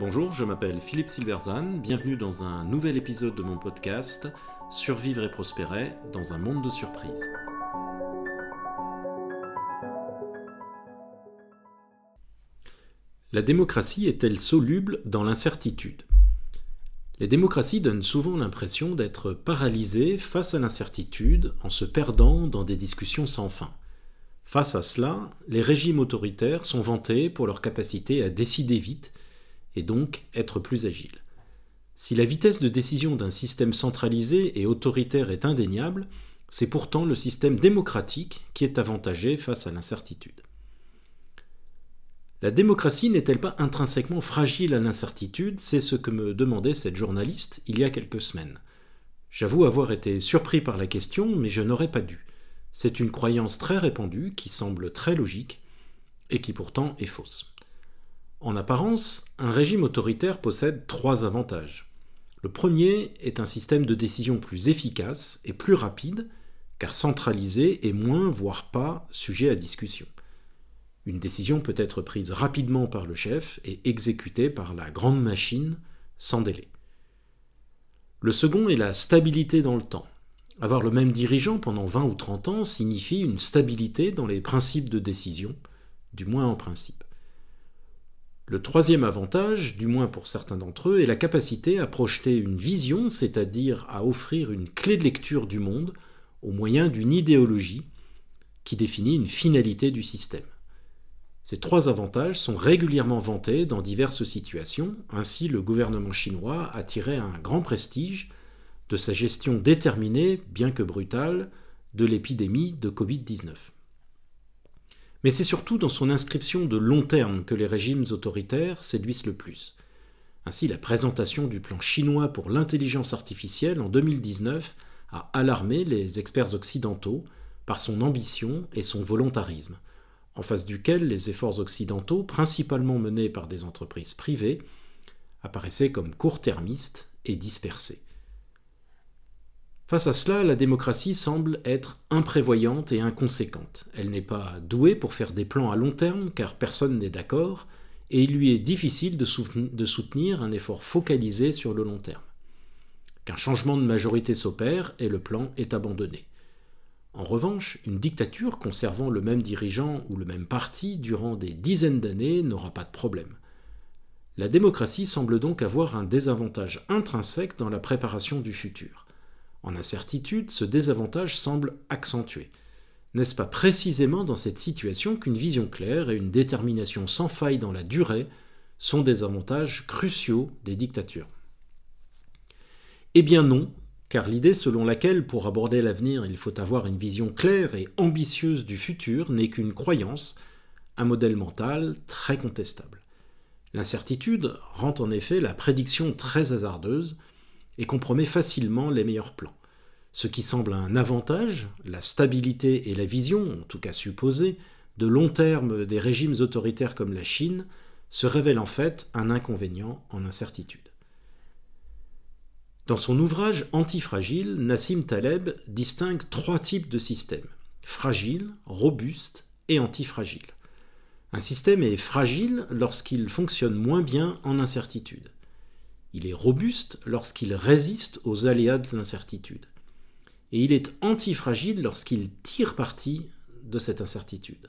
Bonjour, je m'appelle Philippe Silverzan, bienvenue dans un nouvel épisode de mon podcast Survivre et prospérer dans un monde de surprises. La démocratie est-elle soluble dans l'incertitude? Les démocraties donnent souvent l'impression d'être paralysées face à l'incertitude en se perdant dans des discussions sans fin. Face à cela, les régimes autoritaires sont vantés pour leur capacité à décider vite et donc être plus agiles. Si la vitesse de décision d'un système centralisé et autoritaire est indéniable, c'est pourtant le système démocratique qui est avantagé face à l'incertitude. La démocratie n'est-elle pas intrinsèquement fragile à l'incertitude? C'est ce que me demandait cette journaliste il y a quelques semaines. J'avoue avoir été surpris par la question, mais je n'aurais pas dû. C'est une croyance très répandue qui semble très logique et qui pourtant est fausse. En apparence, un régime autoritaire possède trois avantages. Le premier est un système de décision plus efficace et plus rapide, car centralisé et moins, voire pas, sujet à discussion. Une décision peut être prise rapidement par le chef et exécutée par la grande machine sans délai. Le second est la stabilité dans le temps. Avoir le même dirigeant pendant 20 ou 30 ans signifie une stabilité dans les principes de décision, du moins en principe. Le troisième avantage, du moins pour certains d'entre eux, est la capacité à projeter une vision, c'est-à-dire à offrir une clé de lecture du monde au moyen d'une idéologie qui définit une finalité du système. Ces trois avantages sont régulièrement vantés dans diverses situations, ainsi le gouvernement chinois a tiré un grand prestige de sa gestion déterminée, bien que brutale, de l'épidémie de Covid-19. Mais c'est surtout dans son inscription de long terme que les régimes autoritaires séduisent le plus. Ainsi, la présentation du plan chinois pour l'intelligence artificielle en 2019 a alarmé les experts occidentaux par son ambition et son volontarisme, en face duquel les efforts occidentaux, principalement menés par des entreprises privées, apparaissaient comme court-termistes et dispersés. Face à cela, la démocratie semble être imprévoyante et inconséquente. Elle n'est pas douée pour faire des plans à long terme car personne n'est d'accord, et il lui est difficile de soutenir un effort focalisé sur le long terme. Qu'un changement de majorité s'opère et le plan est abandonné. En revanche, une dictature conservant le même dirigeant ou le même parti durant des dizaines d'années n'aura pas de problème. La démocratie semble donc avoir un désavantage intrinsèque dans la préparation du futur. En incertitude, ce désavantage semble accentué. N'est-ce pas précisément dans cette situation qu'une vision claire et une détermination sans faille dans la durée sont des avantages cruciaux des dictatures? Eh bien non, car l'idée selon laquelle pour aborder l'avenir il faut avoir une vision claire et ambitieuse du futur n'est qu'une croyance, un modèle mental très contestable. L'incertitude rend en effet la prédiction très hasardeuse et compromet facilement les meilleurs plans. Ce qui semble un avantage, la stabilité et la vision, en tout cas supposée, de long terme des régimes autoritaires comme la Chine, se révèle en fait un inconvénient en incertitude. Dans son ouvrage Antifragile, Nassim Taleb distingue trois types de systèmes fragile, robuste et antifragile. Un système est fragile lorsqu'il fonctionne moins bien en incertitude. Il est robuste lorsqu'il résiste aux aléas de l'incertitude. Et il est antifragile lorsqu'il tire parti de cette incertitude.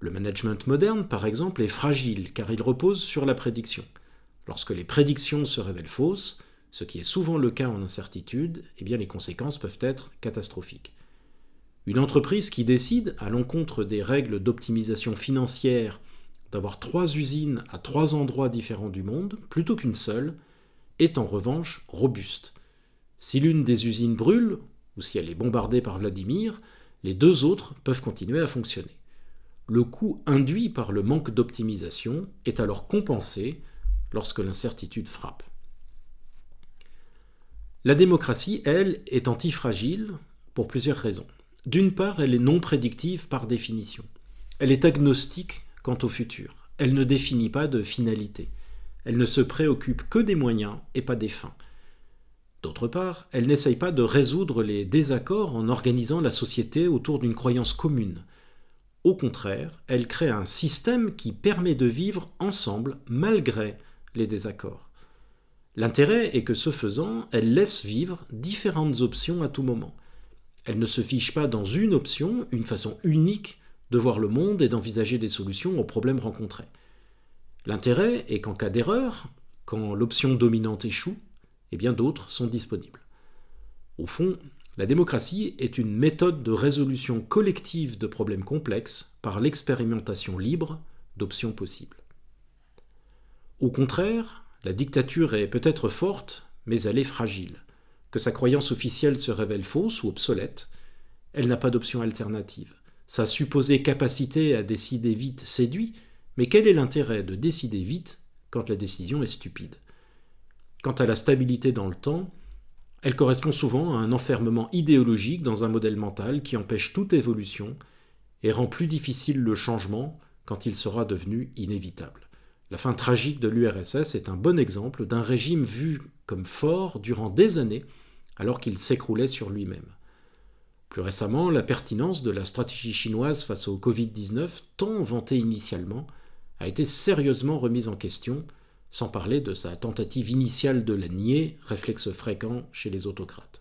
Le management moderne, par exemple, est fragile car il repose sur la prédiction. Lorsque les prédictions se révèlent fausses, ce qui est souvent le cas en incertitude, eh bien les conséquences peuvent être catastrophiques. Une entreprise qui décide, à l'encontre des règles d'optimisation financière, d'avoir trois usines à trois endroits différents du monde, plutôt qu'une seule, est en revanche robuste. Si l'une des usines brûle, ou si elle est bombardée par Vladimir, les deux autres peuvent continuer à fonctionner. Le coût induit par le manque d'optimisation est alors compensé lorsque l'incertitude frappe. La démocratie, elle, est antifragile pour plusieurs raisons. D'une part, elle est non prédictive par définition. Elle est agnostique quant au futur. Elle ne définit pas de finalité. Elle ne se préoccupe que des moyens et pas des fins. D'autre part, elle n'essaye pas de résoudre les désaccords en organisant la société autour d'une croyance commune. Au contraire, elle crée un système qui permet de vivre ensemble malgré les désaccords. L'intérêt est que ce faisant, elle laisse vivre différentes options à tout moment. Elle ne se fiche pas dans une option, une façon unique de voir le monde et d'envisager des solutions aux problèmes rencontrés. L'intérêt est qu'en cas d'erreur, quand l'option dominante échoue, eh bien d'autres sont disponibles. Au fond, la démocratie est une méthode de résolution collective de problèmes complexes par l'expérimentation libre d'options possibles. Au contraire, la dictature est peut-être forte, mais elle est fragile. Que sa croyance officielle se révèle fausse ou obsolète, elle n'a pas d'option alternative. Sa supposée capacité à décider vite séduit, mais quel est l'intérêt de décider vite quand la décision est stupide? Quant à la stabilité dans le temps, elle correspond souvent à un enfermement idéologique dans un modèle mental qui empêche toute évolution et rend plus difficile le changement quand il sera devenu inévitable. La fin tragique de l'URSS est un bon exemple d'un régime vu comme fort durant des années alors qu'il s'écroulait sur lui-même. Plus récemment, la pertinence de la stratégie chinoise face au Covid-19, tant vantée initialement, a été sérieusement remise en question sans parler de sa tentative initiale de la nier, réflexe fréquent chez les autocrates.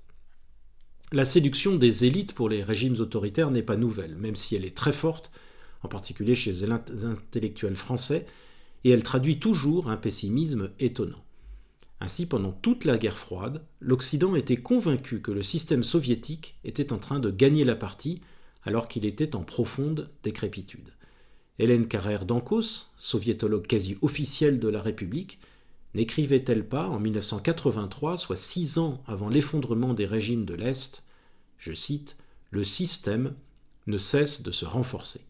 La séduction des élites pour les régimes autoritaires n'est pas nouvelle, même si elle est très forte, en particulier chez les intellectuels français, et elle traduit toujours un pessimisme étonnant. Ainsi, pendant toute la guerre froide, l'Occident était convaincu que le système soviétique était en train de gagner la partie alors qu'il était en profonde décrépitude. Hélène Carrère d'Ancos, soviétologue quasi officielle de la République, n'écrivait-elle pas en 1983, soit six ans avant l'effondrement des régimes de l'Est, je cite, Le système ne cesse de se renforcer.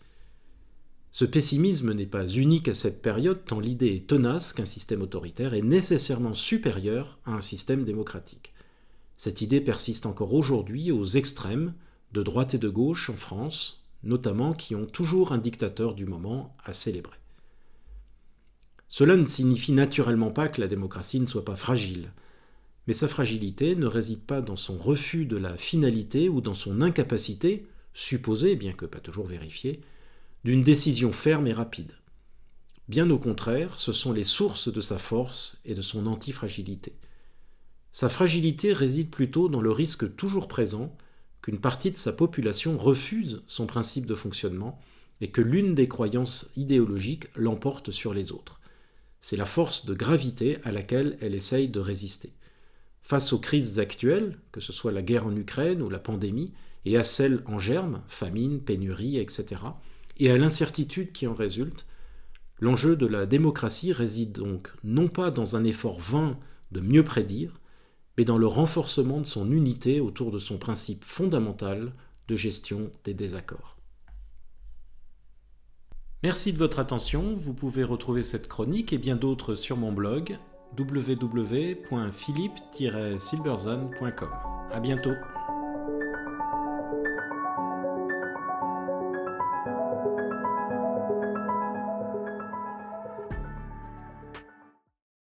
Ce pessimisme n'est pas unique à cette période tant l'idée est tenace qu'un système autoritaire est nécessairement supérieur à un système démocratique. Cette idée persiste encore aujourd'hui aux extrêmes, de droite et de gauche en France, notamment qui ont toujours un dictateur du moment à célébrer. Cela ne signifie naturellement pas que la démocratie ne soit pas fragile, mais sa fragilité ne réside pas dans son refus de la finalité ou dans son incapacité, supposée, bien que pas toujours vérifiée, d'une décision ferme et rapide. Bien au contraire, ce sont les sources de sa force et de son antifragilité. Sa fragilité réside plutôt dans le risque toujours présent qu'une partie de sa population refuse son principe de fonctionnement et que l'une des croyances idéologiques l'emporte sur les autres. C'est la force de gravité à laquelle elle essaye de résister. Face aux crises actuelles, que ce soit la guerre en Ukraine ou la pandémie, et à celles en germe, famine, pénurie, etc., et à l'incertitude qui en résulte, l'enjeu de la démocratie réside donc non pas dans un effort vain de mieux prédire, mais dans le renforcement de son unité autour de son principe fondamental de gestion des désaccords. Merci de votre attention, vous pouvez retrouver cette chronique et bien d'autres sur mon blog www.philippe-silberzan.com. À bientôt.